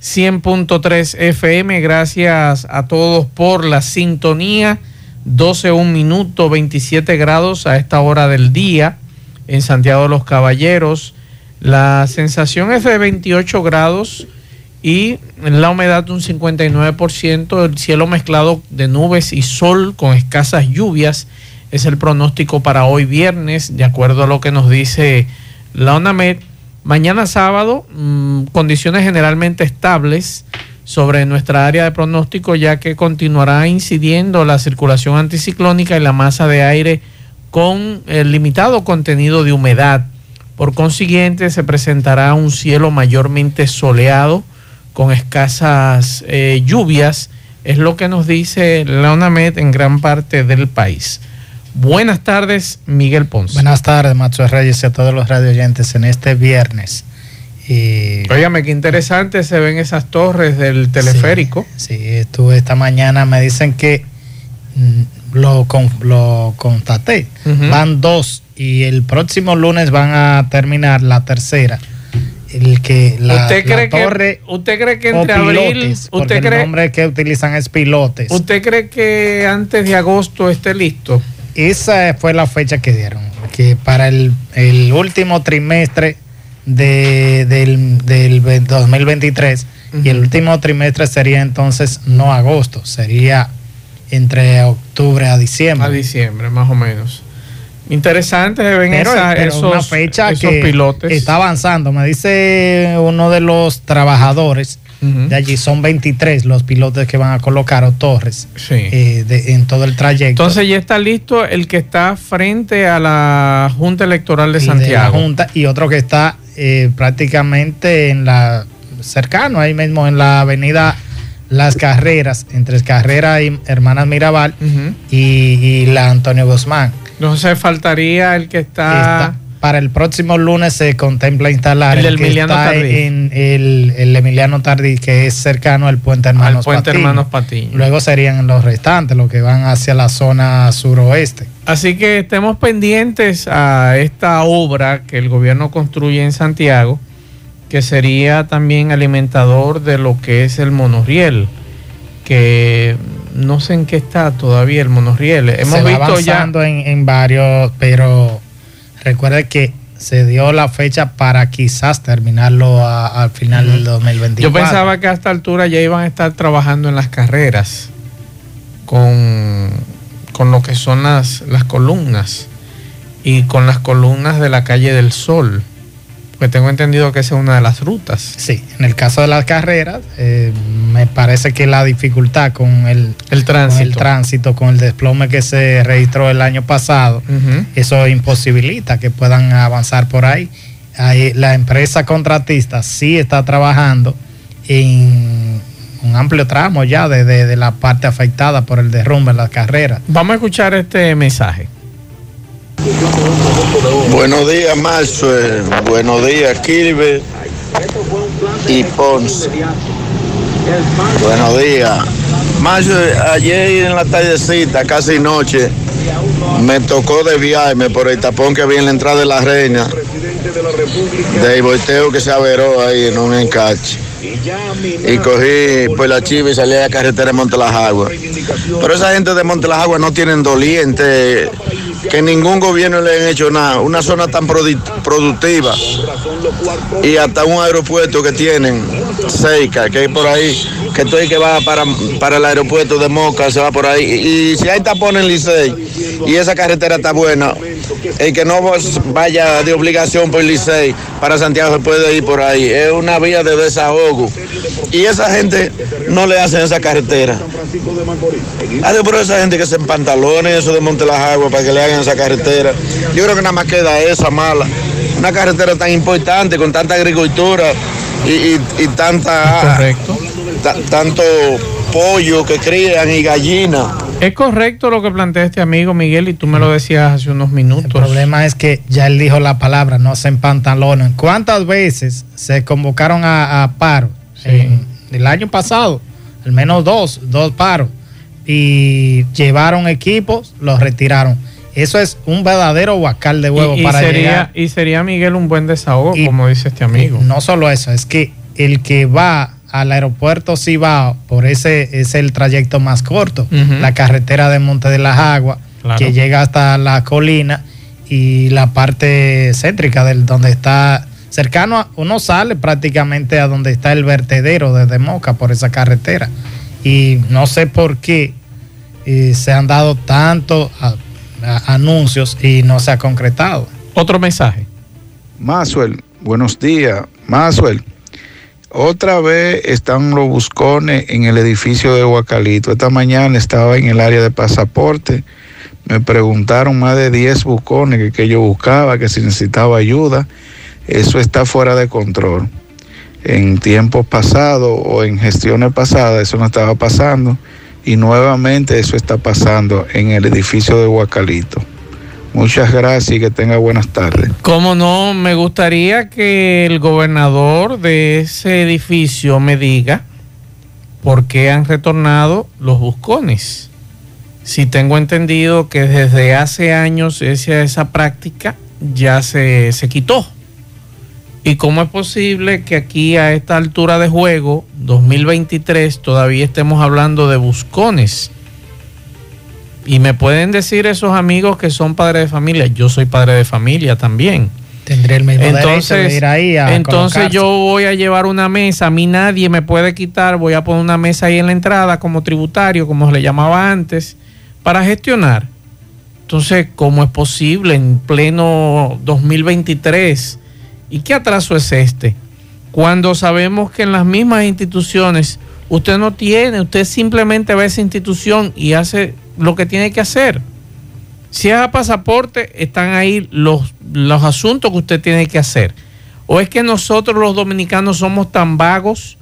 100.3 FM, gracias a todos por la sintonía, 12 un minuto 27 grados a esta hora del día en Santiago de los Caballeros, la sensación es de 28 grados y la humedad de un 59%, el cielo mezclado de nubes y sol con escasas lluvias es el pronóstico para hoy viernes, de acuerdo a lo que nos dice la ONAMED. Mañana sábado, mmm, condiciones generalmente estables sobre nuestra área de pronóstico, ya que continuará incidiendo la circulación anticiclónica y la masa de aire con el limitado contenido de humedad. Por consiguiente, se presentará un cielo mayormente soleado con escasas eh, lluvias, es lo que nos dice la UNAMED en gran parte del país. Buenas tardes, Miguel Ponce. Buenas tardes, Macho Reyes y a todos los radioyentes en este viernes. Y... Óigame, qué interesante se ven esas torres del teleférico. Sí, sí estuve esta mañana, me dicen que mm, lo, con, lo constaté. Uh -huh. Van dos y el próximo lunes van a terminar la tercera el que la, ¿Usted cree la torre que usted cree que entre abril usted cree el nombre que utilizan es pilotes usted cree que antes de agosto esté listo esa fue la fecha que dieron que para el, el último trimestre de, del, del 2023 uh -huh. y el último trimestre sería entonces no agosto sería entre octubre a diciembre a diciembre más o menos Interesante ven pero, esa, pero esos, una fecha esos que pilotes. Está avanzando. Me dice uno de los trabajadores uh -huh. de allí, son 23 los pilotos que van a colocar o torres sí. eh, de, en todo el trayecto. Entonces ya está listo el que está frente a la Junta Electoral de y Santiago. De la Junta, y otro que está eh, prácticamente en la cercano, ahí mismo en la avenida Las Carreras, entre Carrera y Hermanas Mirabal uh -huh. y, y la Antonio Guzmán. Entonces faltaría el que está... está... para el próximo lunes se contempla instalar el, Emiliano está Tardí. en el, el, Emiliano Tardí, que es cercano al puente Hermanos al puente Patiño. Hermanos Patiño. Luego serían los restantes, los que van hacia la zona suroeste. Así que estemos pendientes a esta obra que el gobierno construye en Santiago, que sería también alimentador de lo que es el monorriel, que no sé en qué está todavía el monorriel. Hemos se va visto avanzando ya en, en, varios, pero recuerde que se dio la fecha para quizás terminarlo al final del 2024. Yo pensaba que a esta altura ya iban a estar trabajando en las carreras con, con lo que son las, las columnas y con las columnas de la calle del Sol. Pues tengo entendido que esa es una de las rutas. Sí, en el caso de las carreras, eh, me parece que la dificultad con el, el, tránsito. con el tránsito, con el desplome que se registró el año pasado, uh -huh. eso imposibilita que puedan avanzar por ahí. ahí. La empresa contratista sí está trabajando en un amplio tramo ya de, de, de la parte afectada por el derrumbe en las carreras. Vamos a escuchar este mensaje. Buenos días, Maxwell. Buenos días, Kilber y Ponce. Buenos días. Maxwell, ayer en la tardecita, casi noche, me tocó desviarme por el tapón que había en la entrada de la reina. De volteo que se averó ahí en un encache. Y cogí pues la chiva y salí a la carretera de Monte Las Aguas. Pero esa gente de Monte Las Aguas no tienen doliente que ningún gobierno le han hecho nada. Una zona tan productiva y hasta un aeropuerto que tienen cerca, que hay por ahí, que estoy que va para, para el aeropuerto de Moca, se va por ahí. Y, si hay tapón en Licey y esa carretera está buena, el que no vaya de obligación por Licey para Santiago se puede ir por ahí. Es una vía de desahogo. Y esa gente no le hacen esa carretera. Adiós por esa gente que se en pantalones, eso de Monte las Aguas, para que le hagan esa carretera. Yo creo que nada más queda esa mala. Una carretera tan importante, con tanta agricultura y, y, y tanta. Correcto. Tanto pollo que crían y gallina. Es correcto lo que plantea este amigo Miguel y tú me lo decías hace unos minutos. El problema es que ya él dijo la palabra, no se empantalonan. ¿Cuántas veces se convocaron a, paro? En el año pasado, al menos dos, dos paros. Y llevaron equipos, los retiraron. Eso es un verdadero huacal de huevo para sería, llegar. Y sería Miguel un buen desahogo, como dice este amigo. No solo eso, es que el que va al aeropuerto Cibao, por ese es el trayecto más corto, la carretera de Monte de las Aguas, que llega hasta la colina y la parte céntrica del donde está cercano a, uno sale prácticamente a donde está el vertedero desde Moca por esa carretera y no sé por qué eh, se han dado tantos anuncios y no se ha concretado. Otro mensaje. Masuel, buenos días. Masuel, otra vez están los buscones en el edificio de Huacalito. Esta mañana estaba en el área de pasaporte. Me preguntaron más de 10 buscones que, yo buscaba, que si necesitaba ayuda. Eso está fuera de control. En tiempos pasados o en gestiones pasadas eso no estaba pasando. Y nuevamente eso está pasando en el edificio de Huacalito. Muchas gracias y que tenga buenas tardes. Como no, me gustaría que el gobernador de ese edificio me diga por qué han retornado los buscones. Si tengo entendido que desde hace años esa, esa práctica ya se, se quitó. ¿Y cómo es posible que aquí a esta altura de juego, 2023, todavía estemos hablando de buscones? Y me pueden decir esos amigos que son padres de familia, yo soy padre de familia también. Tendré el mismo entonces, derecho de ir ahí a Entonces yo voy a llevar una mesa, a mí nadie me puede quitar, voy a poner una mesa ahí en la entrada como tributario, como se le llamaba antes, para gestionar. Entonces, ¿cómo es posible en pleno 2023? ¿Y qué atraso es este? Cuando sabemos que en las mismas instituciones usted no tiene, usted simplemente a esa institución y hace lo que tiene que hacer. Si es a pasaporte, están ahí los, los asuntos que usted tiene que hacer. ¿O es que nosotros los dominicanos somos tan vagos,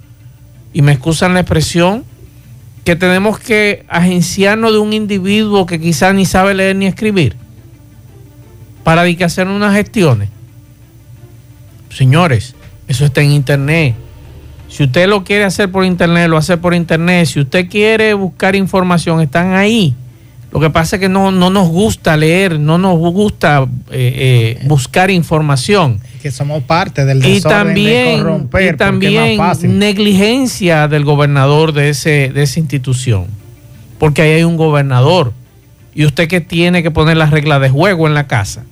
y me excusan la expresión, que tenemos que agenciarnos de un individuo que quizás ni sabe leer ni escribir para que hacer unas gestiones? Señores, eso está en internet. Si usted lo quiere hacer por internet, lo hace por internet. Si usted quiere buscar información, están ahí. Lo que pasa es que no, nos gusta leer, no nos gusta eh, eh, buscar información. Que somos parte del desorden y también, de corromper, y también negligencia del gobernador de, ese, de esa institución. Porque ahí hay un gobernador. Y usted que tiene que poner las reglas de juego en la casa.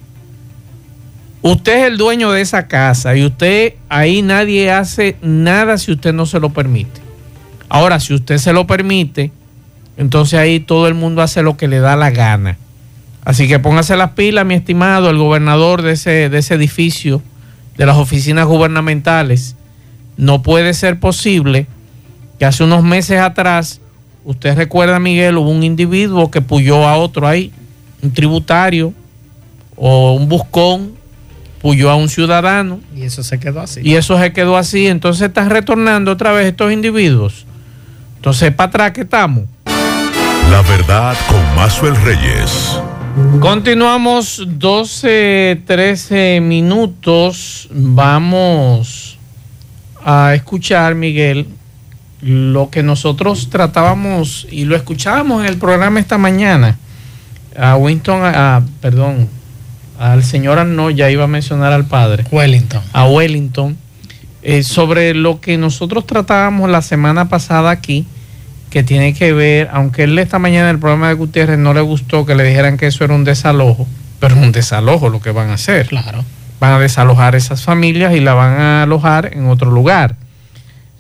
Usted es el dueño de esa casa y usted ahí nadie hace nada si usted no se lo permite. Ahora, si usted se lo permite, entonces ahí todo el mundo hace lo que le da la gana. Así que póngase las pilas, mi estimado, el gobernador de ese, de ese edificio, de las oficinas gubernamentales. No puede ser posible que hace unos meses atrás, usted recuerda, Miguel, hubo un individuo que puyó a otro ahí, un tributario o un buscón, puyó a un ciudadano. Y eso se quedó así. Y eso se quedó así. Entonces están retornando otra vez estos individuos. Entonces, para atrás que estamos. La verdad con Mazuel Reyes. Continuamos 12, 13 minutos. Vamos a escuchar, Miguel, lo que nosotros tratábamos y lo escuchábamos en el programa esta mañana. A Winston, a, perdón, al señor no ya iba a mencionar al padre. Wellington. A Wellington. Eh, sobre lo que nosotros tratábamos la semana pasada aquí que tiene que ver, aunque él esta mañana el programa de Gutiérrez no le gustó que le dijeran que eso era un desalojo, pero es un desalojo lo que van a hacer. Claro. Van a desalojar esas familias y la van a alojar en otro lugar.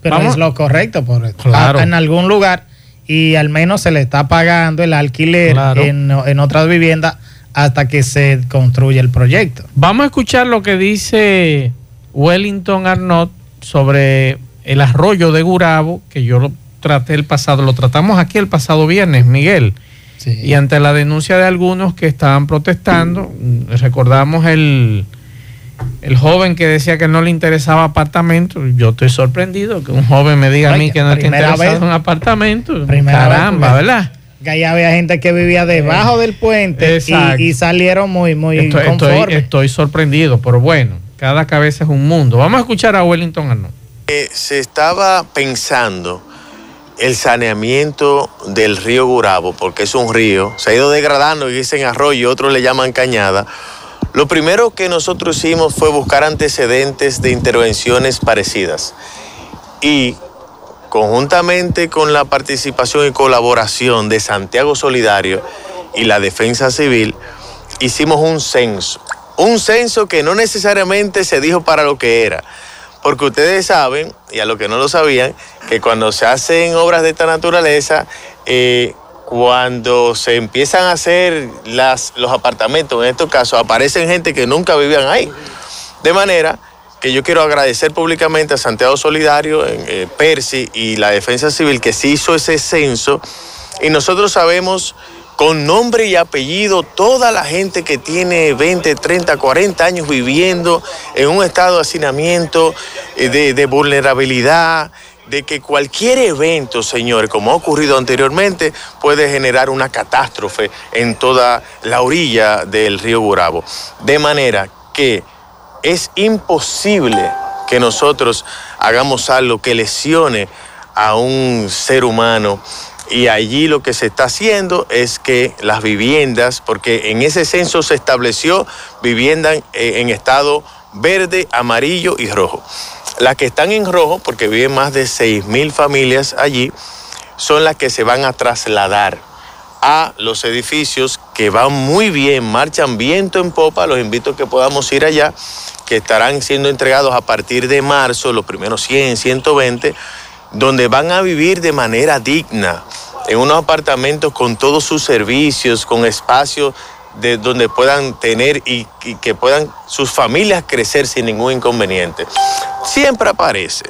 Pero es lo correcto, por claro. en algún lugar y al menos se le está pagando el alquiler en, en otras viviendas hasta que se construya el proyecto. Vamos a escuchar lo que dice Wellington Arnott sobre el arroyo de Gurabo, que yo lo traté el pasado, lo tratamos aquí el pasado viernes, Miguel. Y ante la denuncia de algunos que estaban protestando, recordamos el, el joven que decía que no le interesaba apartamento, yo estoy sorprendido que un joven me diga a mí que no está interesado en un apartamento. Caramba, ¿verdad? Que ahí había gente que vivía debajo del puente y, salieron muy, muy estoy, estoy, sorprendido, pero bueno, cada cabeza es un mundo. Vamos a escuchar a Wellington Arnold. Eh, se estaba pensando el saneamiento del río Gurabo, porque es un río, se ha ido degradando y dicen arroyo, otros le llaman cañada. Lo primero que nosotros hicimos fue buscar antecedentes de intervenciones parecidas y conjuntamente con la participación y colaboración de Santiago Solidario y la Defensa Civil, hicimos un censo. Un censo que no necesariamente se dijo para lo que era, porque ustedes saben, y a los que no lo sabían, que cuando se hacen obras de esta naturaleza, eh, cuando se empiezan a hacer los apartamentos, en estos casos, aparecen gente que nunca vivían ahí. De manera que yo quiero agradecer públicamente a Santiago Solidario, eh, Percy y la Defensa Civil que se hizo ese censo y nosotros sabemos con nombre y apellido toda la gente que tiene 20, 30, 40 años viviendo en un estado de hacinamiento, eh, de, vulnerabilidad, de que cualquier evento, señores, como ha ocurrido anteriormente, puede generar una catástrofe en toda la orilla del río Burabo. De manera que es imposible que nosotros hagamos algo que lesione a un ser humano y allí lo que se está haciendo es que las viviendas, porque en ese censo se estableció viviendas eh, en estado verde, amarillo y rojo. Las que están en rojo, porque viven más de 6 mil familias allí, son las que se van a trasladar a los edificios que van muy bien, marchan viento en popa, los invito a que podamos ir allá, que estarán siendo entregados a partir de marzo, los primeros 100, 120 donde van a vivir de manera digna, en unos apartamentos con todos sus servicios, con espacios de donde puedan tener y, que puedan sus familias crecer sin ningún inconveniente. Siempre aparece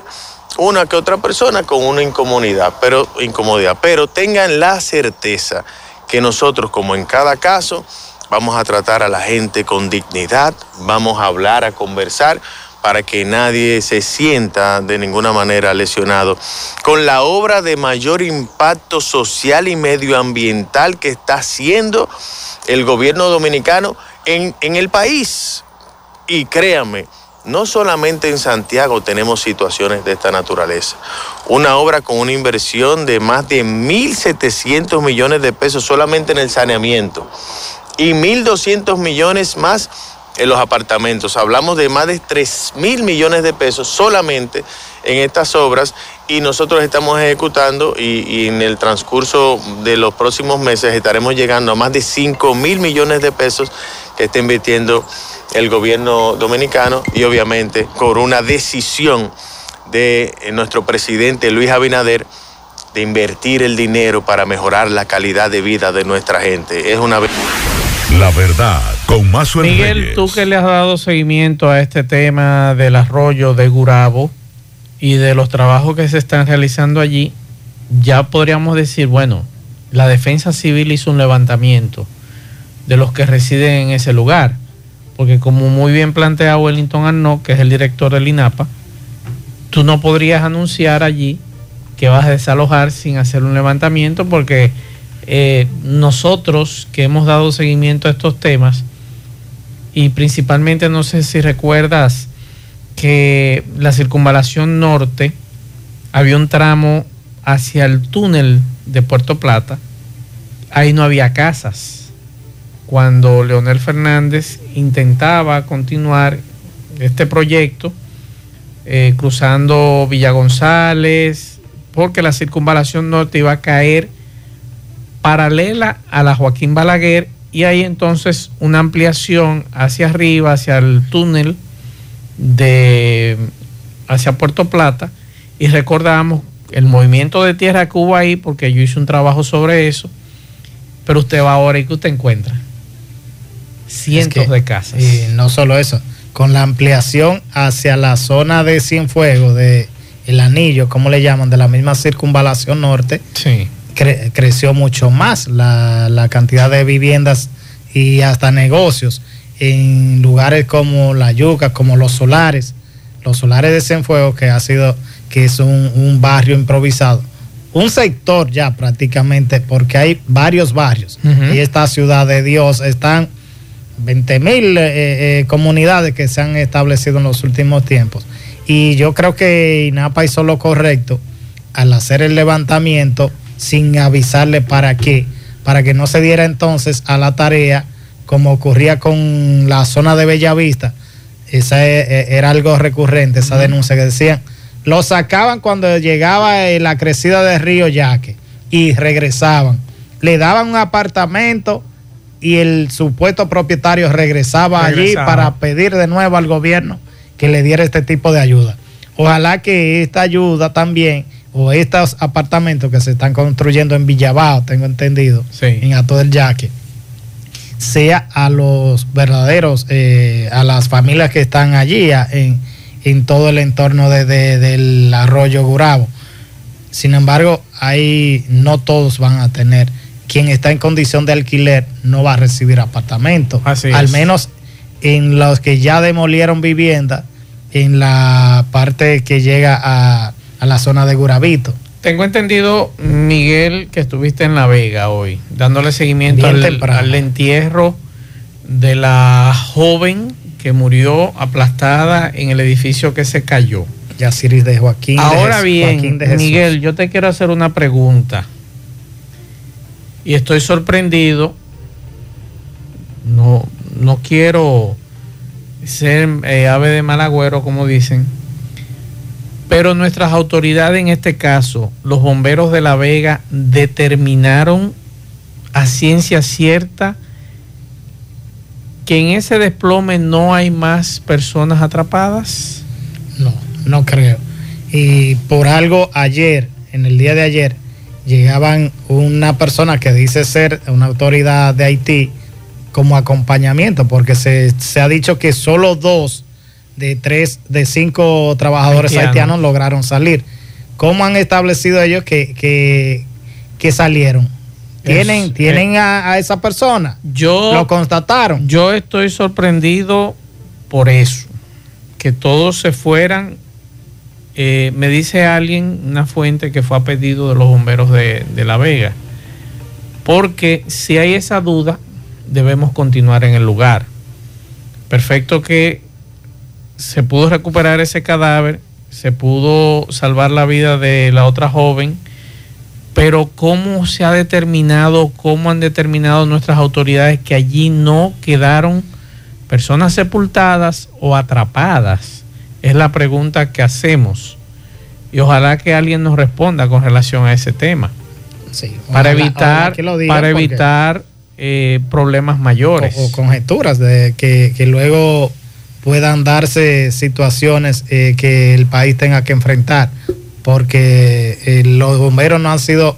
una que otra persona con una incomodidad, pero incomodidad, pero tengan la certeza que nosotros, como en cada caso, vamos a tratar a la gente con dignidad, vamos a hablar, a conversar para que nadie se sienta de ninguna manera lesionado. Con la obra de mayor impacto social y medioambiental que está haciendo el gobierno dominicano en, el país. Y créanme, no solamente en Santiago tenemos situaciones de esta naturaleza. Una obra con una inversión de más de 1.700 millones de pesos solamente en el saneamiento y 1.200 millones más en los apartamentos. Hablamos de más de 3 mil millones de pesos solamente en estas obras y nosotros estamos ejecutando y, en el transcurso de los próximos meses estaremos llegando a más de 5 mil millones de pesos que está invirtiendo el gobierno dominicano y obviamente con una decisión de nuestro presidente Luis Abinader de invertir el dinero para mejorar la calidad de vida de nuestra gente. Es una la verdad, con más Miguel, tú que le has dado seguimiento a este tema del arroyo de Gurabo y de los trabajos que se están realizando allí, ya podríamos decir, bueno, la defensa civil hizo un levantamiento de los que residen en ese lugar, porque como muy bien plantea Wellington Arnaud, que es el director del INAPA, tú no podrías anunciar allí que vas a desalojar sin hacer un levantamiento porque eh, nosotros que hemos dado seguimiento a estos temas, y principalmente no sé si recuerdas que la circunvalación norte había un tramo hacia el túnel de Puerto Plata, ahí no había casas. Cuando Leonel Fernández intentaba continuar este proyecto, eh, cruzando Villa González, porque la circunvalación norte iba a caer paralela a la Joaquín Balaguer y hay entonces una ampliación hacia arriba, hacia el túnel de hacia Puerto Plata y recordamos el movimiento de tierra que hubo ahí porque yo hice un trabajo sobre eso, pero usted va ahora y que usted encuentra cientos de casas. Y no solo eso, con la ampliación hacia la zona de Cienfuegos, de el anillo, como le llaman, de la misma circunvalación norte, sí creció mucho más la, cantidad de viviendas y hasta negocios en lugares como La Yuca, como Los Solares, los Solares de Cienfuegos, que ha sido, que es un, barrio improvisado, un sector ya prácticamente, porque hay varios barrios, y esta ciudad de Dios están 20 mil eh, eh, comunidades que se han establecido en los últimos tiempos. Y yo creo que INAPA hizo lo correcto al hacer el levantamiento sin avisarle para qué, para que no se diera entonces a la tarea como ocurría con la zona de Bellavista. Esa e, e, era algo recurrente, esa denuncia que decían, lo sacaban cuando llegaba eh, la crecida del río Yaque y regresaban. Le daban un apartamento y el supuesto propietario regresaba, allí para pedir de nuevo al gobierno que le diera este tipo de ayuda. Ojalá que esta ayuda también, o estos apartamentos que se están construyendo en Villabao, tengo entendido, en Ato del Yaque, sea a los verdaderos, eh, a las familias que están allí en, todo el entorno del arroyo Gurabo. Sin embargo, ahí no todos van a tener. Quien está en condición de alquiler no va a recibir apartamento. Al menos en los que ya demolieron vivienda en la parte que llega a, la zona de Gurabito. Tengo entendido, Miguel, que estuviste en La Vega hoy, dándole seguimiento al, entierro de la joven que murió aplastada en el edificio que se cayó. Yasiris de Joaquín. Ahora bien, Miguel, yo te quiero hacer una pregunta. Y estoy sorprendido. No, no quiero ser eh, ave de mal agüero, como dicen. Pero nuestras autoridades, en este caso, los bomberos de La Vega, determinaron a ciencia cierta que en ese desplome no hay más personas atrapadas. No, no creo. Y por algo ayer, en el día de ayer, llegaban una persona que dice ser una autoridad de Haití como acompañamiento, porque se, ha dicho que solo dos de tres, de cinco trabajadores haitianos lograron salir. ¿Cómo han establecido ellos que, que, salieron? ¿Tienen, ¿tienen eh, a, esa persona? Yo, ¿Lo constataron? Yo estoy sorprendido por eso, que todos se fueran. Eh, me dice alguien, una fuente que fue a pedido de los bomberos de, de La Vega, porque si hay esa duda, debemos continuar en el lugar. Perfecto que se pudo recuperar ese cadáver, se pudo salvar la vida de la otra joven, pero ¿cómo se ha determinado, cómo han determinado nuestras autoridades que allí no quedaron personas sepultadas o atrapadas? Es la pregunta que hacemos. Y ojalá que alguien nos responda con relación a ese tema. para evitar, para evitar eh, problemas mayores. O, conjeturas de que, luego puedan darse situaciones eh, que el país tenga que enfrentar, porque eh, los bomberos no han sido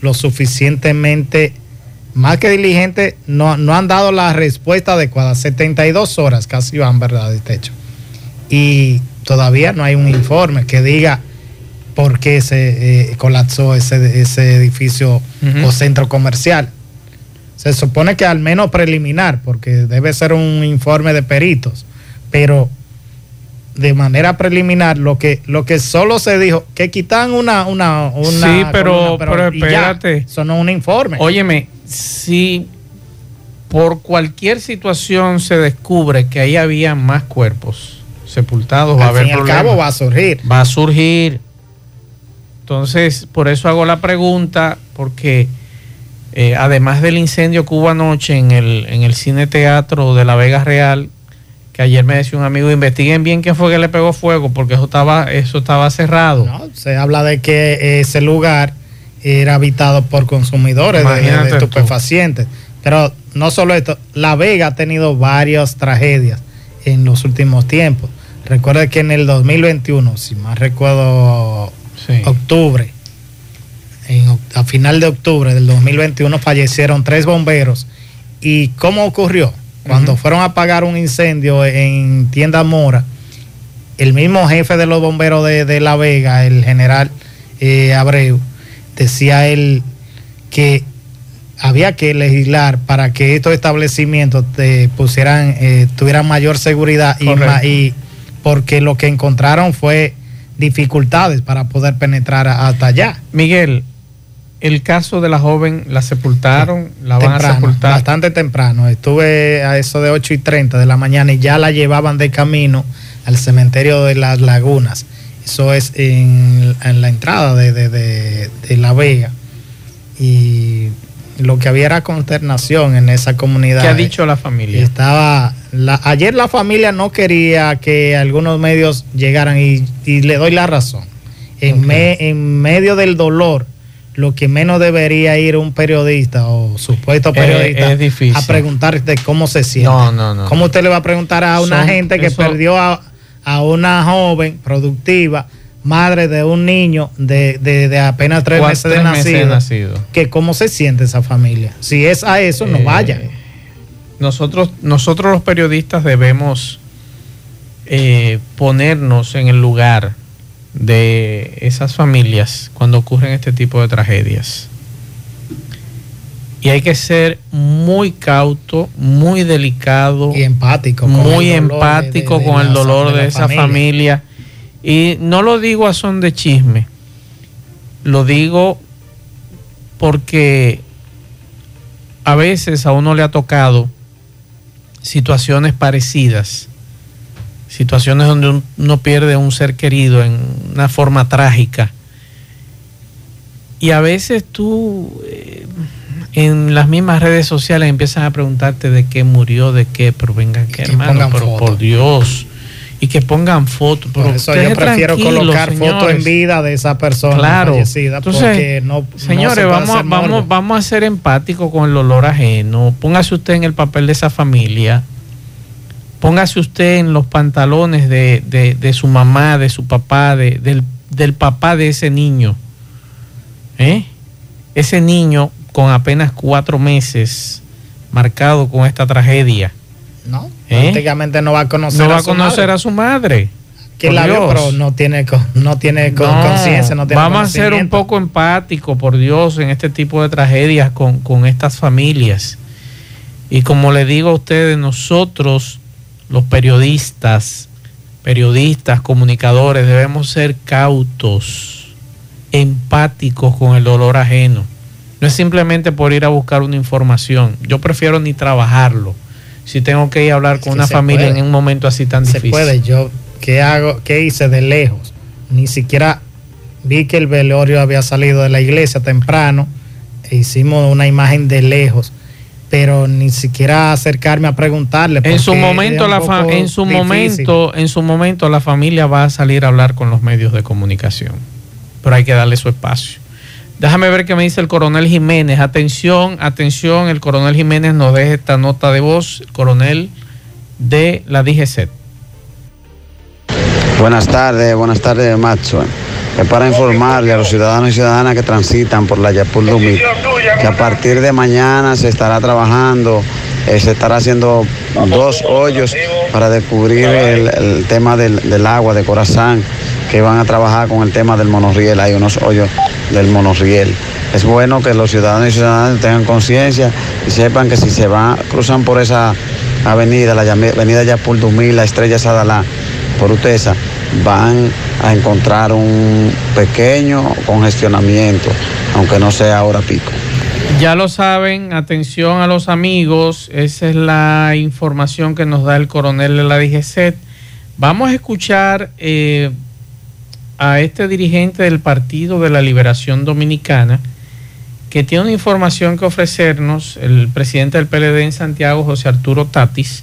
lo suficientemente, más que diligentes, no, no han dado la respuesta adecuada. 72 horas casi van, ¿verdad? De techo. Y todavía no hay un informe que diga por qué se colapsó ese, ese edificio o centro comercial se supone que al menos preliminar, porque debe ser un informe de peritos, pero de manera preliminar lo que lo que solo se dijo que quitan una una sí pero, pero, espérate. eso no es un informe. Óyeme si por cualquier situación se descubre que ahí había más cuerpos sepultados va a haber cabo va a surgir. Va a surgir. Entonces por eso hago la pregunta porque eh, además del incendio que hubo anoche en el, en el cine teatro de la Vega Real, que ayer me decía un amigo, investiguen bien quién fue que le pegó fuego, porque eso estaba, eso estaba cerrado. se habla de que ese lugar era habitado por consumidores de, estupefacientes. Pero no solo esto, La Vega ha tenido varias tragedias en los últimos tiempos. Recuerde que en el 2021, si más recuerdo, octubre, a final de octubre del 2021 fallecieron tres bomberos. ¿Y cómo ocurrió? Cuando fueron a apagar un incendio en Tienda Mora, el mismo jefe de los bomberos de, La Vega, el general eh, Abreu, decía él que había que legislar para que estos establecimientos te pusieran, eh, tuvieran mayor seguridad y, y, porque lo que encontraron fue dificultades para poder penetrar hasta allá. Miguel, el caso de la joven, ¿la sepultaron? ¿La van a sepultar? Bastante temprano. Estuve a eso de 8 y 30 de la mañana y ya la llevaban de camino al cementerio de las lagunas. Eso es en, la entrada de, de, La Vega. Y lo que había era consternación en esa comunidad. ¿Qué ha dicho la familia? Estaba, ayer la familia no quería que algunos medios llegaran y, le doy la razón. En, en medio del dolor lo que menos debería ir un periodista o supuesto periodista a preguntarte cómo se siente. No, no, no. ¿Cómo usted le va a preguntar a una gente que perdió a, una joven productiva, madre de un niño de, apenas tres meses de nacido, que cómo se siente esa familia? Si es a eso, no eh, vaya. Nosotros, nosotros los periodistas debemos eh, ponernos en el lugar de esas familias cuando ocurren este tipo de tragedias. Y hay que ser muy cauto, muy delicado. Y empático. muy empático con el dolor de, esa familia. Y no lo digo a son de chisme. Lo digo porque a veces a uno le ha tocado situaciones parecidas situaciones donde uno pierde un ser querido en una forma trágica. Y a veces tú eh, en las mismas redes sociales empiezan a preguntarte de qué murió, de qué, pero vengan, que hermano, pero por Dios. Y que pongan fotos. Por eso yo prefiero colocar fotos en vida de esa persona claro. fallecida. porque no, señores, vamos, vamos, vamos a ser empáticos con el olor ajeno. Póngase usted en el papel de esa familia Póngase usted en los pantalones de, su mamá, de su papá, del, papá de ese niño. ¿Eh? Ese niño con apenas cuatro meses, marcado con esta tragedia. No, ¿Eh? prácticamente no va a conocer, no va a, conocer a su madre. Que la vio, pero no tiene, no tiene conciencia, no, tiene Vamos a ser un poco empáticos, por Dios, en este tipo de tragedias con, con estas familias. Y como le digo a ustedes, nosotros los periodistas, periodistas, comunicadores, debemos ser cautos, empáticos con el dolor ajeno. No es simplemente por ir a buscar una información. Yo prefiero ni trabajarlo. Si tengo que ir a hablar con una familia en un momento así tan difícil. Se puede. Yo, ¿qué hago? ¿Qué hice de lejos? Ni siquiera vi que el velorio había salido de la iglesia temprano. E hicimos una imagen de lejos pero ni siquiera acercarme a preguntarle. En su momento, la en su momento, en su momento, la familia va a salir a hablar con los medios de comunicación, pero hay que darle su espacio. Déjame ver qué me dice el coronel Jiménez. Atención, atención, el coronel Jiménez nos deja esta nota de voz, el coronel de la DGC. Buenas tardes, buenas tardes, Maxwell es para informarle a los ciudadanos y ciudadanas que transitan por la Yapul Dumit que a partir de mañana se estará trabajando, eh, se estará haciendo dos hoyos para descubrir el, tema del, agua de Corazán, que van a trabajar con el tema del monorriel, hay unos hoyos del monorriel. Es bueno que los ciudadanos y ciudadanas tengan conciencia y sepan que si se van, cruzan por esa avenida, la avenida Yapul Dumit, la Estrella Sadalá, por Utesa, van a encontrar un pequeño congestionamiento, aunque no sea ahora pico. Ya lo saben, atención a los amigos, esa es la información que nos da el coronel de la DGC. Vamos a escuchar eh, a este dirigente del Partido de la Liberación Dominicana que tiene una información que ofrecernos, el presidente del PLD en Santiago, José Arturo Tatis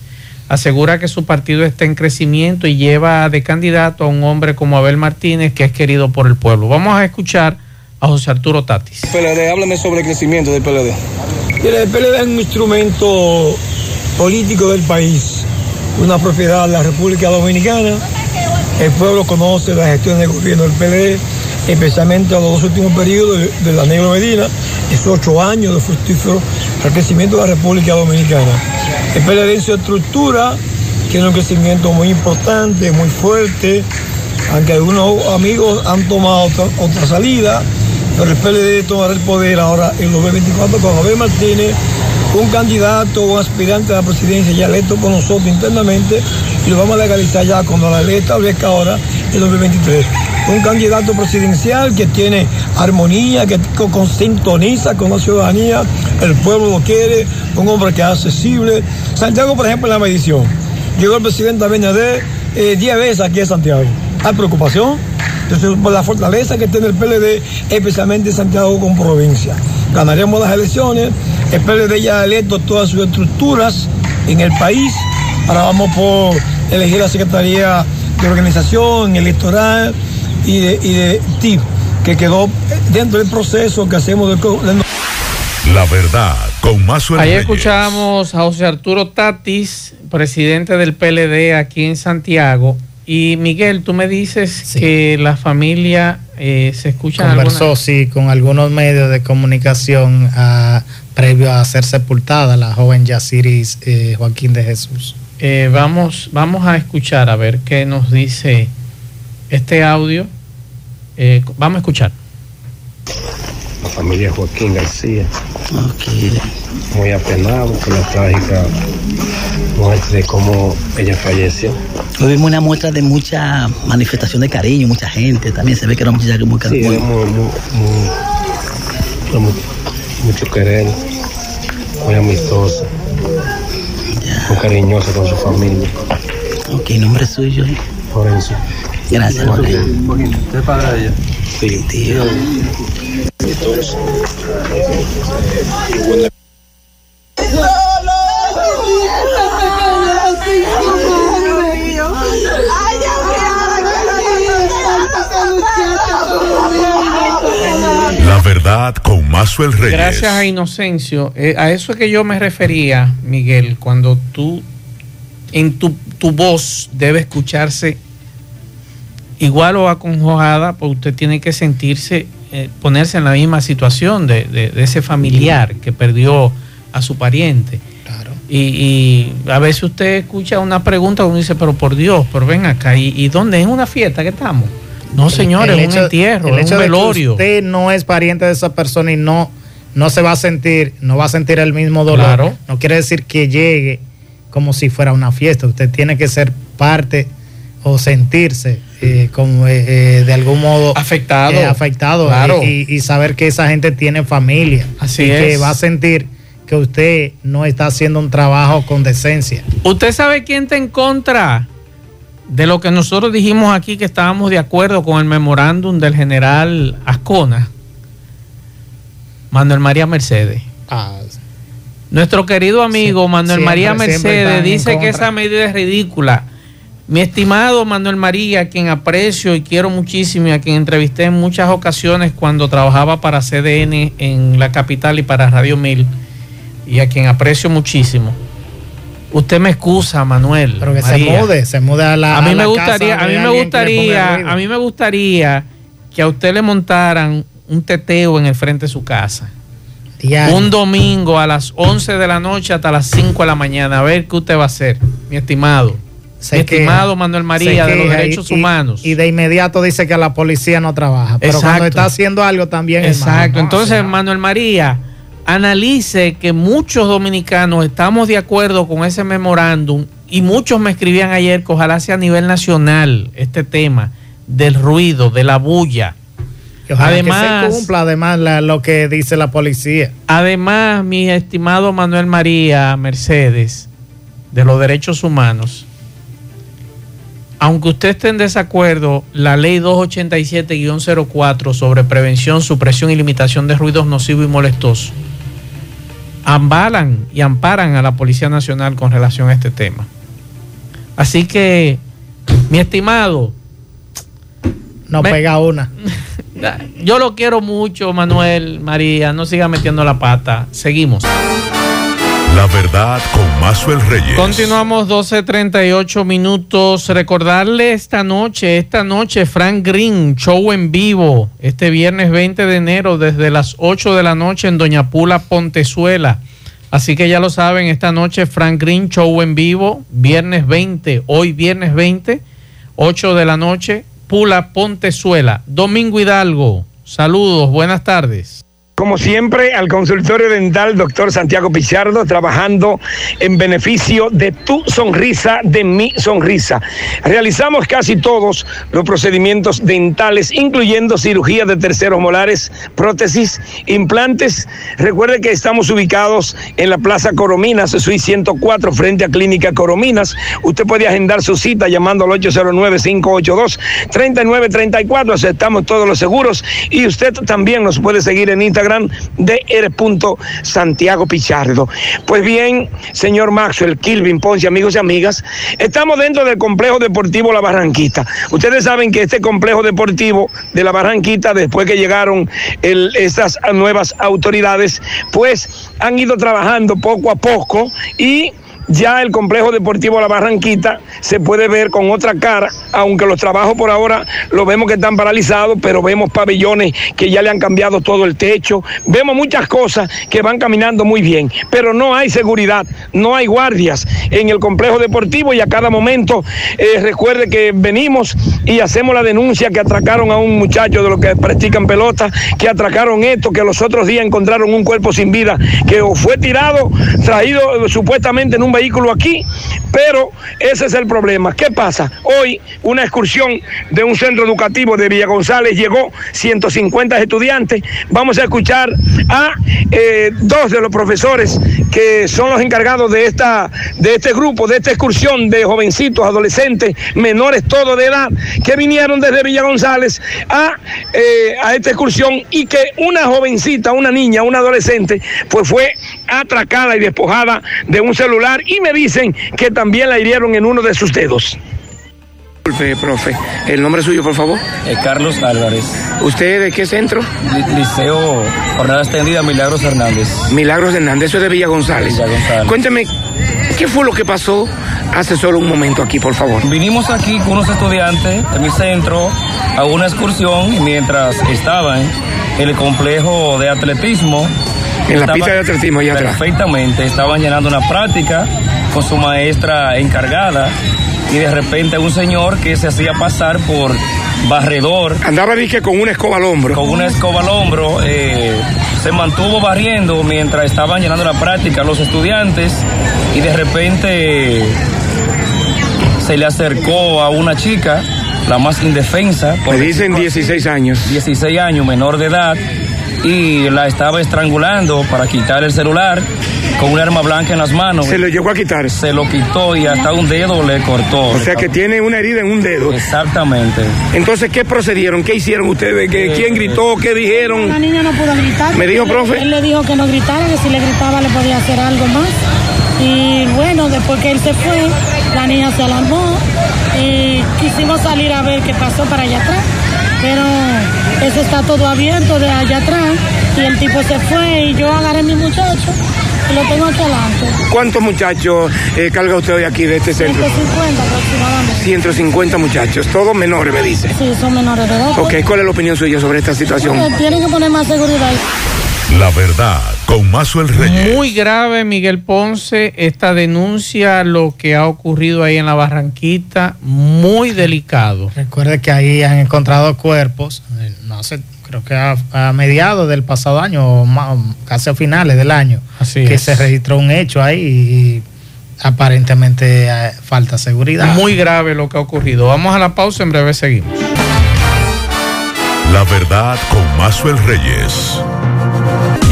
asegura que su partido está en crecimiento y lleva de candidato a un hombre como Abel Martínez, que es querido por el pueblo. Vamos a escuchar a José Arturo Tatis. PLD, háblame sobre el crecimiento del PLD. el PLD es un instrumento político del país, una propiedad de la República Dominicana. El pueblo conoce la gestión del gobierno del PLD, especialmente a los dos últimos periodos de, la Negro Medina, esos ocho años de fructífero crecimiento de la República Dominicana. El PLD en su estructura tiene un crecimiento muy importante, muy fuerte, aunque algunos amigos han tomado otra, salida pero el PLD tomará el poder ahora en los 2024 con Abel Martínez, un candidato o aspirante a la presidencia ya electo por nosotros internamente y lo vamos a legalizar ya cuando la ley establezca ahora en 2023. Un candidato presidencial que tiene armonía, que con, sintoniza con la ciudadanía, el pueblo lo quiere, un hombre que es accesible. Santiago, por ejemplo, en la medición, llegó el presidente Abinader 10 eh, veces aquí en Santiago. Hay preocupación, entonces, por la fortaleza que tiene el PLD, especialmente Santiago con provincia. Ganaremos las elecciones, el PLD ya ha electo todas sus estructuras en el país. Ahora vamos por elegir la Secretaría de Organización Electoral y de, y de TIP, que quedó dentro del proceso que hacemos del... La verdad, con más Ahí escuchamos a José Arturo Tatis, presidente del PLD aquí en Santiago, y Miguel, tú me dices que la familia eh, se escucha. Conversó, sí, con algunos medios de comunicación ah, previo a ser sepultada la joven Yaciris eh, Joaquín de Jesús. Eh, vamos, vamos a escuchar a ver qué nos dice este audio. vamos a escuchar. La familia Joaquín García. Muy apenado por la trágica muestra de cómo ella falleció. Hoy vimos una muestra de mucha manifestación de cariño, mucha gente. También se ve que era mucha muy Sí, muy, muy, muy, mucho querer, muy amistosa, muy cariñosa con su familia. Ok, nombre suyo. Lorenzo. Gracias, Lorenzo. ¿Usted es padre de ella? Sí, tío. Verdad con Mazuel Reyes. Gracias a Inocencio. Eh, a eso es que yo me refería, Miguel, cuando tú en tu, tu voz debe escucharse igual o acongojada, pues usted tiene que sentirse, eh, ponerse en la misma situación de, de, ese familiar que perdió a su pariente. Y, y, a veces usted escucha una pregunta uno dice, pero por Dios, pero ven acá, ¿y, y dónde? ¿En una fiesta que estamos? No, señores, es un entierro, es un velorio. usted no es pariente de esa persona y no, no se va a sentir, no va a sentir el mismo dolor. Claro. No quiere decir que llegue como si fuera una fiesta. Usted tiene que ser parte o sentirse eh, como eh, eh, de algún modo afectado, eh, afectado Claro. y, y saber que esa gente tiene familia Así y que va a sentir que usted no está haciendo un trabajo con decencia. ¿Usted sabe quién está en contra de lo que nosotros dijimos aquí que estábamos de acuerdo con el memorándum del general Ascona? Manuel María Mercedes. Ah, Nuestro querido amigo Manuel siempre- María Mercedes dice que esa medida es ridícula. Mi estimado Manuel María, a quien aprecio y quiero muchísimo y a quien entrevisté en muchas ocasiones cuando trabajaba para CDN en la capital y para Radio Mil, y a quien aprecio muchísimo. Usted me excusa, Manuel. pero que María. se mude, se mude a la A mí a me gustaría, a mí me gustaría, a mí me gustaría que a usted le montaran un teteo en el frente de su casa. Diario. Un domingo a las 11 de la noche hasta las 5 de la mañana. A ver qué usted va a hacer, mi estimado. Mi estimado Manuel María de los derechos y- humanos. Y de inmediato dice que la policía no trabaja. Pero Exacto. cuando está haciendo algo también. Exacto. hermano, Entonces, o sea, Manuel María, analice que muchos dominicanos estamos de acuerdo con ese memorándum y muchos me escribían ayer que ojalá sea a nivel nacional este tema del ruido, de la bulla. que además- se cumpla además la- lo que dice la policía. Además, mi estimado Manuel María Mercedes, de los derechos humanos, aunque usted esté en desacuerdo, la ley 287-04 sobre prevención, supresión y limitación de ruidos nocivos y molestosos, ambalan y amparan a la Policía Nacional con relación a este tema. Así que, mi estimado, No Me- pega una. yo lo quiero mucho, Manuel, María, no siga metiendo la pata. Seguimos. La verdad con Mazuel Reyes. Continuamos 12.38 minutos. Recordarle esta noche, esta noche, Frank Green, show en vivo, este viernes 20 de enero desde las 8 de la noche en Doña Pula, Pontezuela. Así que ya lo saben, esta noche Frank Green, show en vivo, viernes 20, hoy viernes 20, 8 de la noche, Pula, Pontezuela. Domingo Hidalgo. Saludos, buenas tardes. Como siempre, al consultorio dental, doctor Santiago Pichardo, trabajando en beneficio de tu sonrisa, de mi sonrisa. Realizamos casi todos los procedimientos dentales, incluyendo cirugía de terceros molares, prótesis, implantes. Recuerde que estamos ubicados en la Plaza Corominas, Suite 104, frente a Clínica Corominas. Usted puede agendar su cita llamando al 809-582-3934. Aceptamos todos los seguros y usted también nos puede seguir en Instagram de. Santiago Pichardo. Pues bien, señor Maxwell, Kilvin Ponce, amigos y amigas, estamos dentro del complejo deportivo La Barranquita. Ustedes saben que este complejo deportivo de La Barranquita, después que llegaron el, estas nuevas autoridades, pues han ido trabajando poco a poco y ya el complejo deportivo La Barranquita se puede ver con otra cara, aunque los trabajos por ahora lo vemos que están paralizados, pero vemos pabellones que ya le han cambiado todo el techo, vemos muchas cosas que van caminando muy bien, pero no hay seguridad, no hay guardias en el complejo deportivo y a cada momento eh, recuerde que venimos y hacemos la denuncia que atracaron a un muchacho de los que practican pelota, que atracaron esto, que los otros días encontraron un cuerpo sin vida, que fue tirado, traído eh, supuestamente en un vehículo aquí, pero ese es el problema. ¿Qué pasa? Hoy una excursión de un centro educativo de Villa González llegó 150 estudiantes. Vamos a escuchar a eh, dos de los profesores que son los encargados de, esta, de este grupo, de esta excursión de jovencitos, adolescentes, menores, todo de edad, que vinieron desde Villa González a, eh, a esta excursión y que una jovencita, una niña, una adolescente, pues fue atracada y despojada de un celular y me dicen que también la hirieron en uno de sus dedos. Disculpe, profe, el nombre suyo, por favor. Eh, Carlos Álvarez. ¿Usted de qué centro? Li- Liceo Jornada Extendida Milagros Hernández. Milagros Hernández, eso es de Villa González. Villa González. Cuénteme, ¿qué fue lo que pasó hace solo un momento aquí, por favor? Vinimos aquí con unos estudiantes de mi centro a una excursión y mientras estaban en el complejo de atletismo. En la pista de atletismo allá atrás. Perfectamente, estaban llenando una práctica con su maestra encargada y de repente un señor que se hacía pasar por barredor. Andaba dije con una escoba al hombro. Con una escoba al hombro, eh, se mantuvo barriendo mientras estaban llenando la práctica los estudiantes y de repente se le acercó a una chica, la más indefensa. Me dicen 16 años. 16 años, menor de edad, y la estaba estrangulando para quitar el celular con un arma blanca en las manos. Se lo llegó a quitar. Se lo quitó y hasta un dedo le cortó. O sea que tiene una herida en un dedo. Exactamente. Entonces, ¿qué procedieron? ¿Qué hicieron ustedes? ¿Qué- ¿Quién gritó? ¿Qué dijeron? La niña no pudo gritar. ¿Me dijo, Él- profe? Él le dijo que no gritara, que si le gritaba le podía hacer algo más. Y bueno, después que él se fue, la niña se alarmó y quisimos salir a ver qué pasó para allá atrás. Pero eso está todo abierto de allá atrás y el tipo se fue y yo agarré a mi muchacho y lo tengo aquí adelante. ¿Cuántos muchachos eh, carga usted hoy aquí de este centro? 150 aproximadamente. 150 muchachos, todos menores, me dice. Sí, son menores de edad. Ok, ¿cuál es la opinión suya sobre esta situación? Eh, Tienen que poner más seguridad. La verdad, con Mazuel Reyes. Muy grave, Miguel Ponce, esta denuncia, lo que ha ocurrido ahí en la Barranquita, muy delicado. Recuerde que ahí han encontrado cuerpos, eh, no sé, creo que a, a mediados del pasado año, o casi a finales del año, Así que es. se registró un hecho ahí y aparentemente eh, falta seguridad. Muy grave lo que ha ocurrido. Vamos a la pausa, en breve seguimos. La verdad con Mazuel Reyes.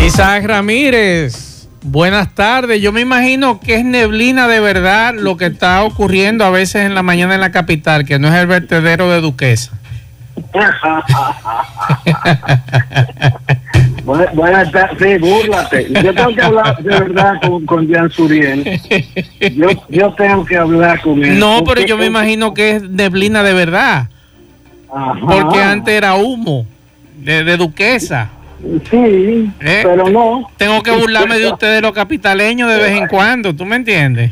Isaac Ramírez, buenas tardes. Yo me imagino que es neblina de verdad lo que está ocurriendo a veces en la mañana en la capital, que no es el vertedero de Duquesa. Bu- Buenas tardes, sí, búrlate. Yo tengo que hablar de verdad con, con Jan Suriel. Yo, yo tengo que hablar con él. No, pero yo me imagino que es neblina de verdad, Ajá. porque antes era humo de, de Duquesa. Sí, pero no. Tengo que burlarme de ustedes los capitaleños de vez en cuando, ¿tú me entiendes?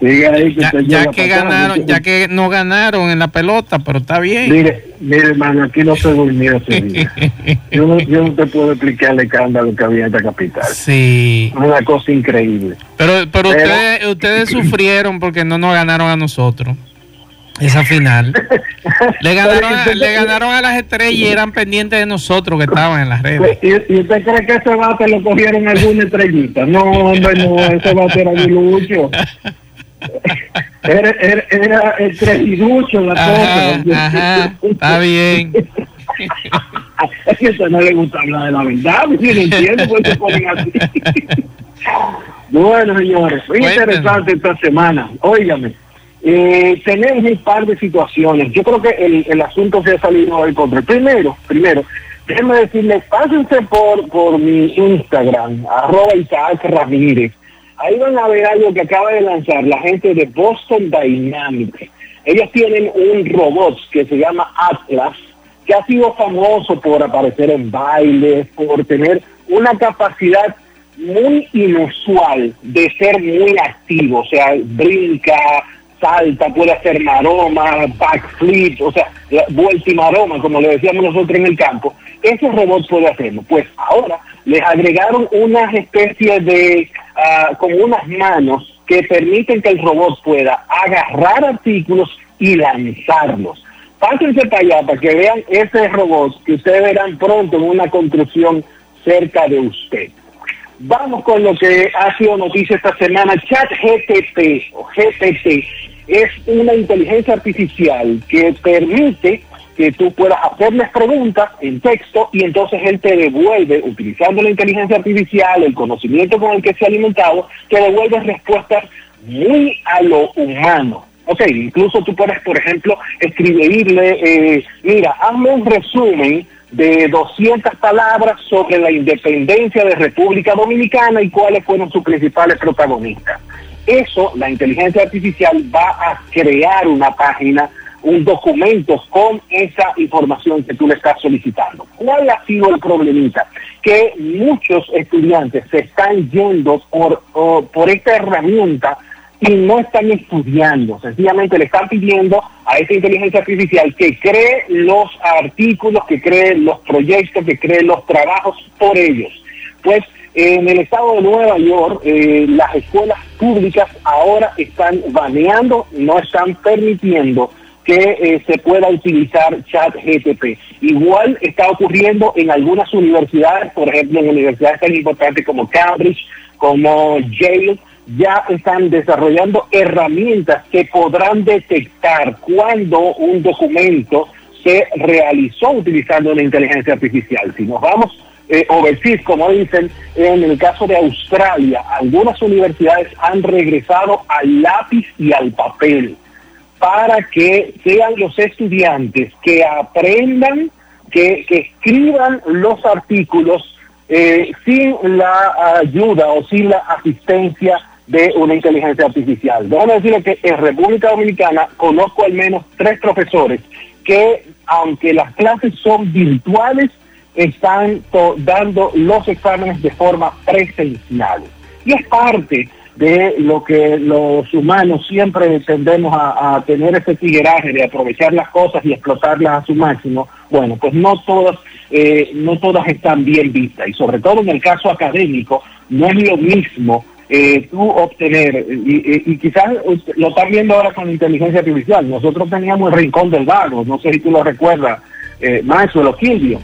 Ahí que Ya, ya que ganaron, ya que no ganaron en la pelota, pero está bien. Mire, mire, hermano, aquí no se durmió ese día. Yo no, yo no te puedo explicar el escándalo que había en esta capital. Sí. Una cosa increíble. Pero, pero Pero- ustedes, ustedes sufrieron porque no nos ganaron a nosotros. Esa final. le, ganaron a, le ganaron a las estrellas y eran pendientes de nosotros que estaban en las redes. ¿Y, y usted cree que ese bate lo cogieron alguna estrellita? No, hombre, no, ese bate era aguilucho. Era, era, era el trejiducho la Ajá, cosa. ajá, está bien. Es que a usted no le gusta hablar de la verdad, yo no entiendo se ponen así. Bueno, señores, muy Cuéntenos. interesante esta semana. Óigame, eh, tenemos un par de situaciones. Yo creo que el, asunto se ha salido hoy contra. Primero, primero, déjenme decirles, pásense por, por mi Instagram, arroba Isaac Ramírez. Ahí van a ver algo que acaba de lanzar la gente de Boston Dynamics. Ellos tienen un robot que se llama Atlas, que ha sido famoso por aparecer en bailes, por tener una capacidad muy inusual de ser muy activo, o sea, brinca, salta, puede hacer maroma, backflip, o sea, vuelta y maroma, como le decíamos nosotros en el campo. Ese robot puede hacerlo. Pues ahora les agregaron unas especies de, ah, como unas manos que permiten que el robot pueda agarrar artículos y lanzarlos. Pásense para allá para que vean ese robot que ustedes verán pronto en una construcción cerca de usted. Vamos con lo que ha sido noticia esta semana. Chat GTP o es una inteligencia artificial que permite que tú puedas hacerles preguntas en texto y entonces él te devuelve, utilizando la inteligencia artificial, el conocimiento con el que se ha alimentado, te devuelve respuestas muy a lo humano. Ok, incluso tú puedes, por ejemplo, escribirle, eh, mira, hazme un resumen de 200 palabras sobre la independencia de República Dominicana y cuáles fueron sus principales protagonistas. Eso, la inteligencia artificial va a crear una página, un documento con esa información que tú le estás solicitando. ¿Cuál ha sido el problemita? Que muchos estudiantes se están yendo por, o- por esta herramienta y no están estudiando, sencillamente le están pidiendo a esta inteligencia artificial que cree los artículos, que cree los proyectos, que cree los trabajos por ellos. Pues en el estado de Nueva York, eh, las escuelas públicas ahora están baneando, no están permitiendo que eh, se pueda utilizar chat GTP. Igual está ocurriendo en algunas universidades, por ejemplo, en universidades tan importantes como Cambridge, como Yale, ya están desarrollando herramientas que podrán detectar cuando un documento se realizó utilizando una inteligencia artificial. Si nos vamos eh, overseas, como dicen, en el caso de Australia, algunas universidades han regresado al lápiz y al papel para que sean los estudiantes que aprendan, que, que escriban los artículos eh, sin la ayuda o sin la asistencia de una inteligencia artificial. Déjame decirle que en República Dominicana conozco al menos tres profesores que, aunque las clases son virtuales, están dando los exámenes de forma presencial. Y es parte de lo que los humanos siempre tendemos a, a tener ese tigueraje de aprovechar las cosas y explotarlas a su máximo. Bueno, pues no todas, eh, no todas están bien vistas y sobre todo en el caso académico no es lo mismo eh, tú obtener, y, y- quizás lo están viendo ahora con inteligencia artificial, nosotros teníamos el rincón del vago, no sé si tú lo recuerdas, eh, Maxwell o.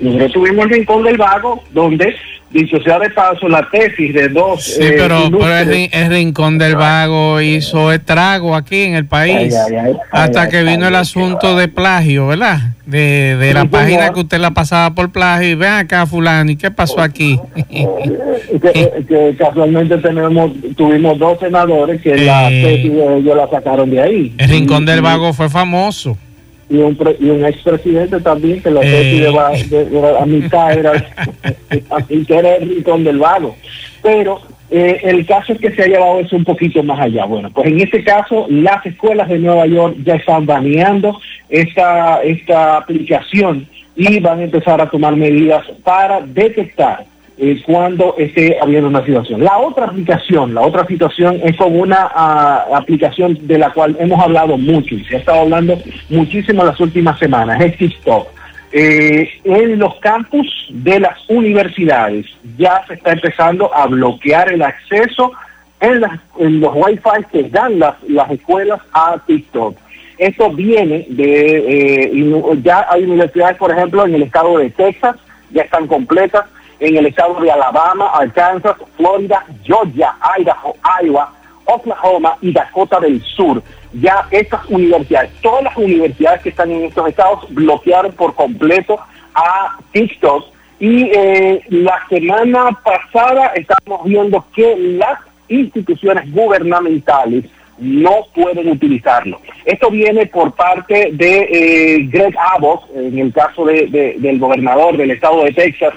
Nosotros tuvimos el rincón del vago donde, dicho sea de paso, la tesis de dos... Sí, eh, pero, pero el, el Rincón del Vago hizo estrago aquí en el país. Ay, ay, ay, hasta que vino el asunto de plagio, ¿verdad? De, de la página que usted la pasaba por plagio. Y ven acá, fulano, ¿y qué pasó aquí? que, que casualmente tenemos tuvimos dos senadores que la Eh. tesis de ellos la sacaron de ahí. El Rincón del Vago fue famoso. Y un, pre- y un expresidente también que la Eh. tesis de, va- de- de- a mitad era, mitad era el rincón del vago. Pero eh, el caso es que se ha llevado eso un poquito más allá. Bueno, pues en este caso las escuelas de Nueva York ya están baneando esta, esta aplicación y van a empezar a tomar medidas para detectar eh, cuando esté habiendo una situación. La otra aplicación, la otra situación es con una ah, aplicación de la cual hemos hablado mucho y se ha estado hablando muchísimo las últimas semanas, es TikTok. Eh, en los campus de las universidades ya se está empezando a bloquear el acceso en, las- en los wifi que dan las, las escuelas a TikTok. Esto viene de, eh, ya hay universidades, por ejemplo, en el estado de Texas, ya están completas, en el estado de Alabama, Arkansas, Florida, Georgia, Idaho, Iowa, Oklahoma y Dakota del Sur. Ya estas universidades, todas las universidades que están en estos estados bloquearon por completo a TikTok y eh, la semana pasada estamos viendo que las instituciones gubernamentales no pueden utilizarlo. Esto viene por parte de eh, Greg Abbott, en el caso de, del gobernador del estado de Texas.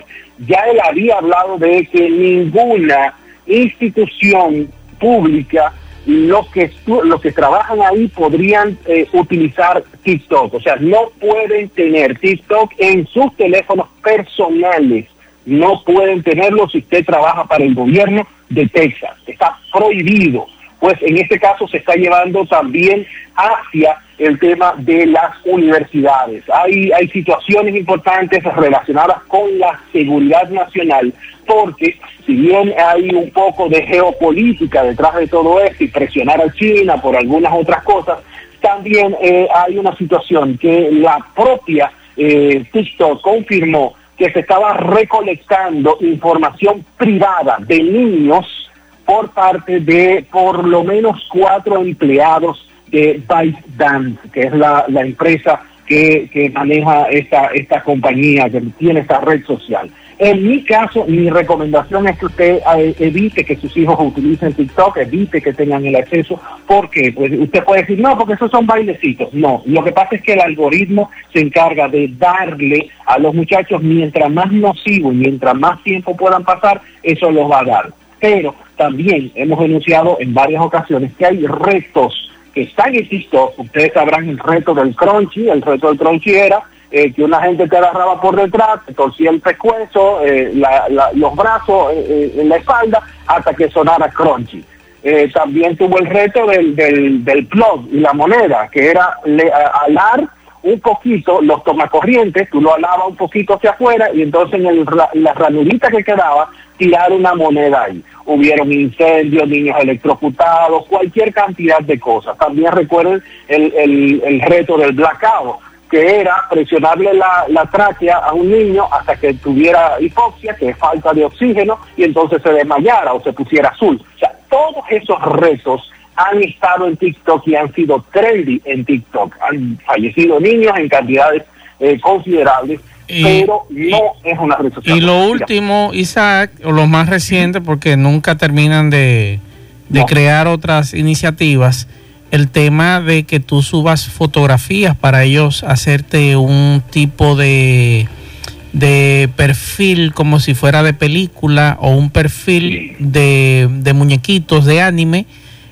Ya él había hablado de que ninguna institución pública los que los que trabajan ahí podrían eh, utilizar TikTok, o sea, no pueden tener TikTok en sus teléfonos personales, no pueden tenerlo si usted trabaja para el gobierno de Texas, está prohibido pues en este caso se está llevando también hacia el tema de las universidades. Hay, hay situaciones importantes relacionadas con la seguridad nacional, porque si bien hay un poco de geopolítica detrás de todo esto y presionar a China por algunas otras cosas, también eh, hay una situación que la propia eh, TikTok confirmó que se estaba recolectando información privada de niños por parte de por lo menos cuatro empleados de ByteDance, que es la, empresa que, que, maneja esta, esta compañía, que tiene esta red social. En mi caso, mi recomendación es que usted eh, evite que sus hijos utilicen TikTok, evite que tengan el acceso, porque pues, usted puede decir, no, porque esos son bailecitos. No, lo que pasa es que el algoritmo se encarga de darle a los muchachos, mientras más nocivo y mientras más tiempo puedan pasar, eso los va a dar. Pero también hemos denunciado en varias ocasiones que hay retos que están en. Ustedes sabrán el reto del crunchy. El reto del crunchy era eh, que una gente te agarraba por detrás, te torcía el pescuezo, eh, los brazos eh, en la espalda, hasta que sonara crunchy. también tuvo el reto del, del, del plug y la moneda, que era le, alar un poquito los tomacorrientes, tú lo alabas un poquito hacia afuera y entonces en la ranurita que quedaba tirar una moneda ahí. Hubieron incendios, niños electrocutados, cualquier cantidad de cosas. También recuerden el, el, el reto del blackout, que era presionarle la, la tráquea a un niño hasta que tuviera hipoxia, que es falta de oxígeno, y entonces se desmayara o se pusiera azul. O sea, todos esos retos han estado en TikTok y han sido trendy en TikTok. Han fallecido niños en cantidades eh, considerables pero no es una red Y lo último, Isaac, o lo más reciente, porque nunca terminan de, crear otras iniciativas, el tema de que tú subas fotografías para ellos hacerte un tipo de, de perfil como si fuera de película o un perfil de, de muñequitos de anime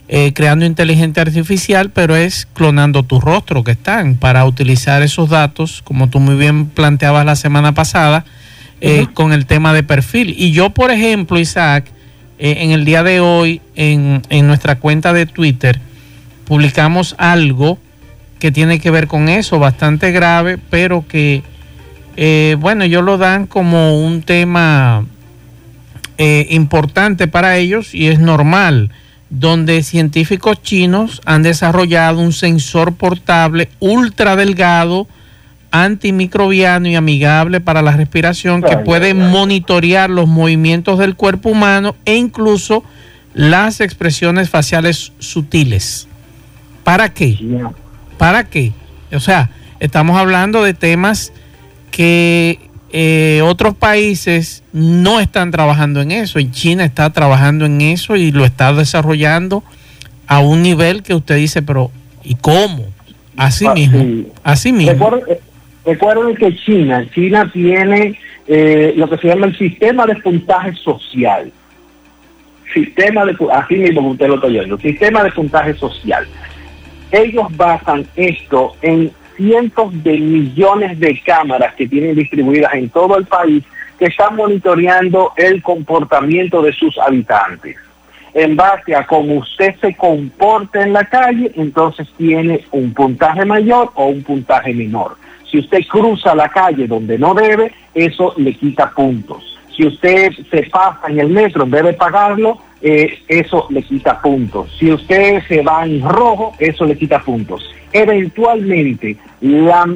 eh, creando inteligencia artificial, pero es clonando tu rostro que están. Para utilizar esos datos, como tú muy bien planteabas la semana pasada, eh, con el tema de perfil. Y yo, por ejemplo, Isaac, eh, en el día de hoy, en, en, nuestra cuenta de Twitter, publicamos algo que tiene que ver con eso, bastante grave, pero que, bueno, ellos lo dan como un tema importante para ellos y es normal donde científicos chinos han desarrollado un sensor portable ultra delgado, antimicrobiano y amigable para la respiración que puede monitorear los movimientos del cuerpo humano e incluso las expresiones faciales sutiles. ¿Para qué? ¿Para qué? O sea, estamos hablando de temas que eh, otros países no están trabajando en eso y China está trabajando en eso y lo está desarrollando a un nivel que usted dice, pero ¿y cómo? Así ah, mismo, así mismo. Recuerden, que China, China tiene eh, lo que se llama el sistema de puntaje social. Sistema de, así mismo usted lo está oyendo, sistema de puntaje social. Ellos basan esto en cientos de millones de cámaras que tienen distribuidas en todo el país que están monitoreando el comportamiento de sus habitantes. En base a cómo usted se comporta en la calle, entonces tiene un puntaje mayor o un puntaje menor. Si usted cruza la calle donde no debe, eso le quita puntos. Si usted se pasa en el metro en vez de pagarlo, eh, eso le quita puntos. Si usted se va en rojo, eso le quita puntos. Eventualmente, la,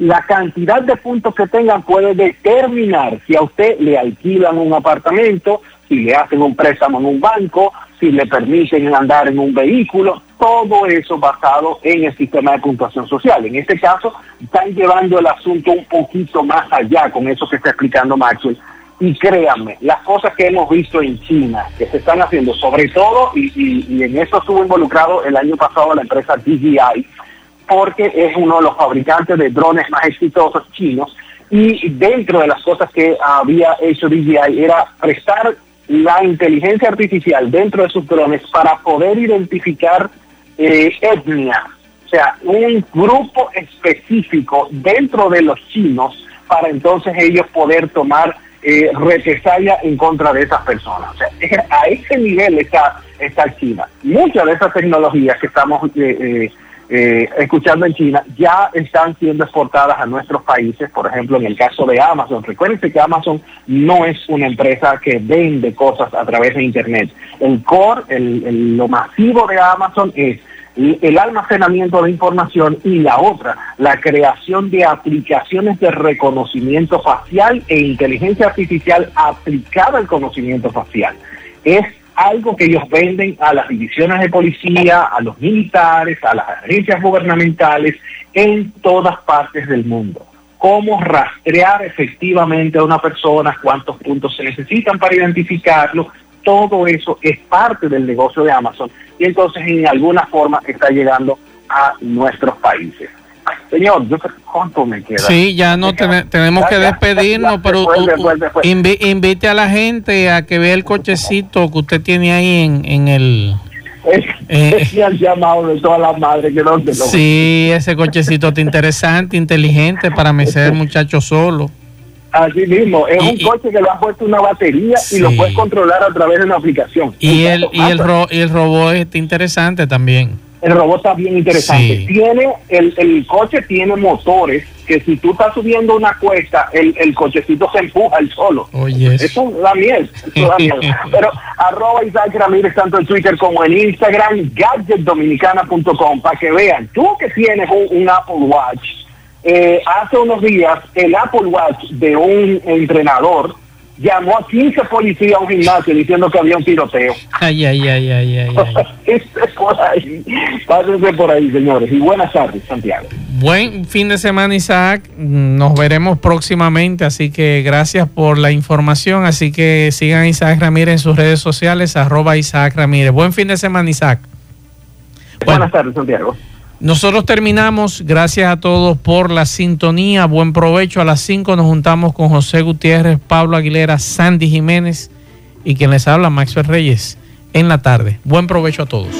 la cantidad de puntos que tengan puede determinar si a usted le alquilan un apartamento, si le hacen un préstamo en un banco, si le permiten andar en un vehículo, todo eso basado en el sistema de puntuación social. En este caso, están llevando el asunto un poquito más allá con eso que está explicando Maxwell y créanme, las cosas que hemos visto en China, que se están haciendo, sobre todo, y, en eso estuvo involucrado el año pasado la empresa DJI, porque es uno de los fabricantes de drones más exitosos chinos, y dentro de las cosas que había hecho DJI era prestar la inteligencia artificial dentro de sus drones para poder identificar eh, etnia, o sea, un grupo específico dentro de los chinos para entonces ellos poder tomar eh, represalia en contra de esas personas. O sea, a ese nivel está, está China. Muchas de esas tecnologías que estamos eh, eh, eh, escuchando en China ya están siendo exportadas a nuestros países, por ejemplo, en el caso de Amazon. Recuérdense que Amazon no es una empresa que vende cosas a través de Internet. El core, el, lo masivo de Amazon es el almacenamiento de información y la otra, la creación de aplicaciones de reconocimiento facial e inteligencia artificial aplicada al conocimiento facial. Es algo que ellos venden a las divisiones de policía, a los militares, a las agencias gubernamentales en todas partes del mundo. Cómo rastrear efectivamente a una persona, cuántos puntos se necesitan para identificarlo, todo eso es parte del negocio de Amazon y entonces en alguna forma está llegando a nuestros países. Señor, yo cuánto me queda. Sí, ya no tenemos que despedirnos, pero invite a la gente a que vea el cochecito que usted tiene ahí en, en el... Eh, han llamado de todas las madres que no te lo Sí, ese cochecito está interesante, inteligente para mecer muchacho solo. Así mismo, es un coche que le ha puesto una batería y lo puedes controlar a través de una aplicación. Y el, y el, y el robot está interesante también el robot está bien interesante. Tiene, el, el coche tiene motores que si tú estás subiendo una cuesta, el, el cochecito se empuja el solo. Oye, eso da miel, eso da. Pero arroba Isaac Ramírez tanto en Twitter como en Instagram, gadgetdominicana.com, para que vean, tú que tienes un, Apple Watch, eh, hace unos días el Apple Watch de un entrenador llamó a 15 policías a un gimnasio diciendo que había un tiroteo. Ay, ay, ay, ay, ay. ay. por ahí. Pásense por ahí, señores. Y buenas tardes, Santiago. Buen fin de semana, Isaac. Nos veremos próximamente, así que gracias por la información. Así que sigan a Isaac Ramírez en sus redes sociales, arroba Isaac Ramírez. Buen fin de semana, Isaac. Buenas tardes, Santiago. Nosotros terminamos. Gracias a todos por la sintonía. Buen provecho. A las 5 nos juntamos con José Gutiérrez, Pablo Aguilera, Sandy Jiménez y quien les habla, Maxwell Reyes, en la tarde. Buen provecho a todos.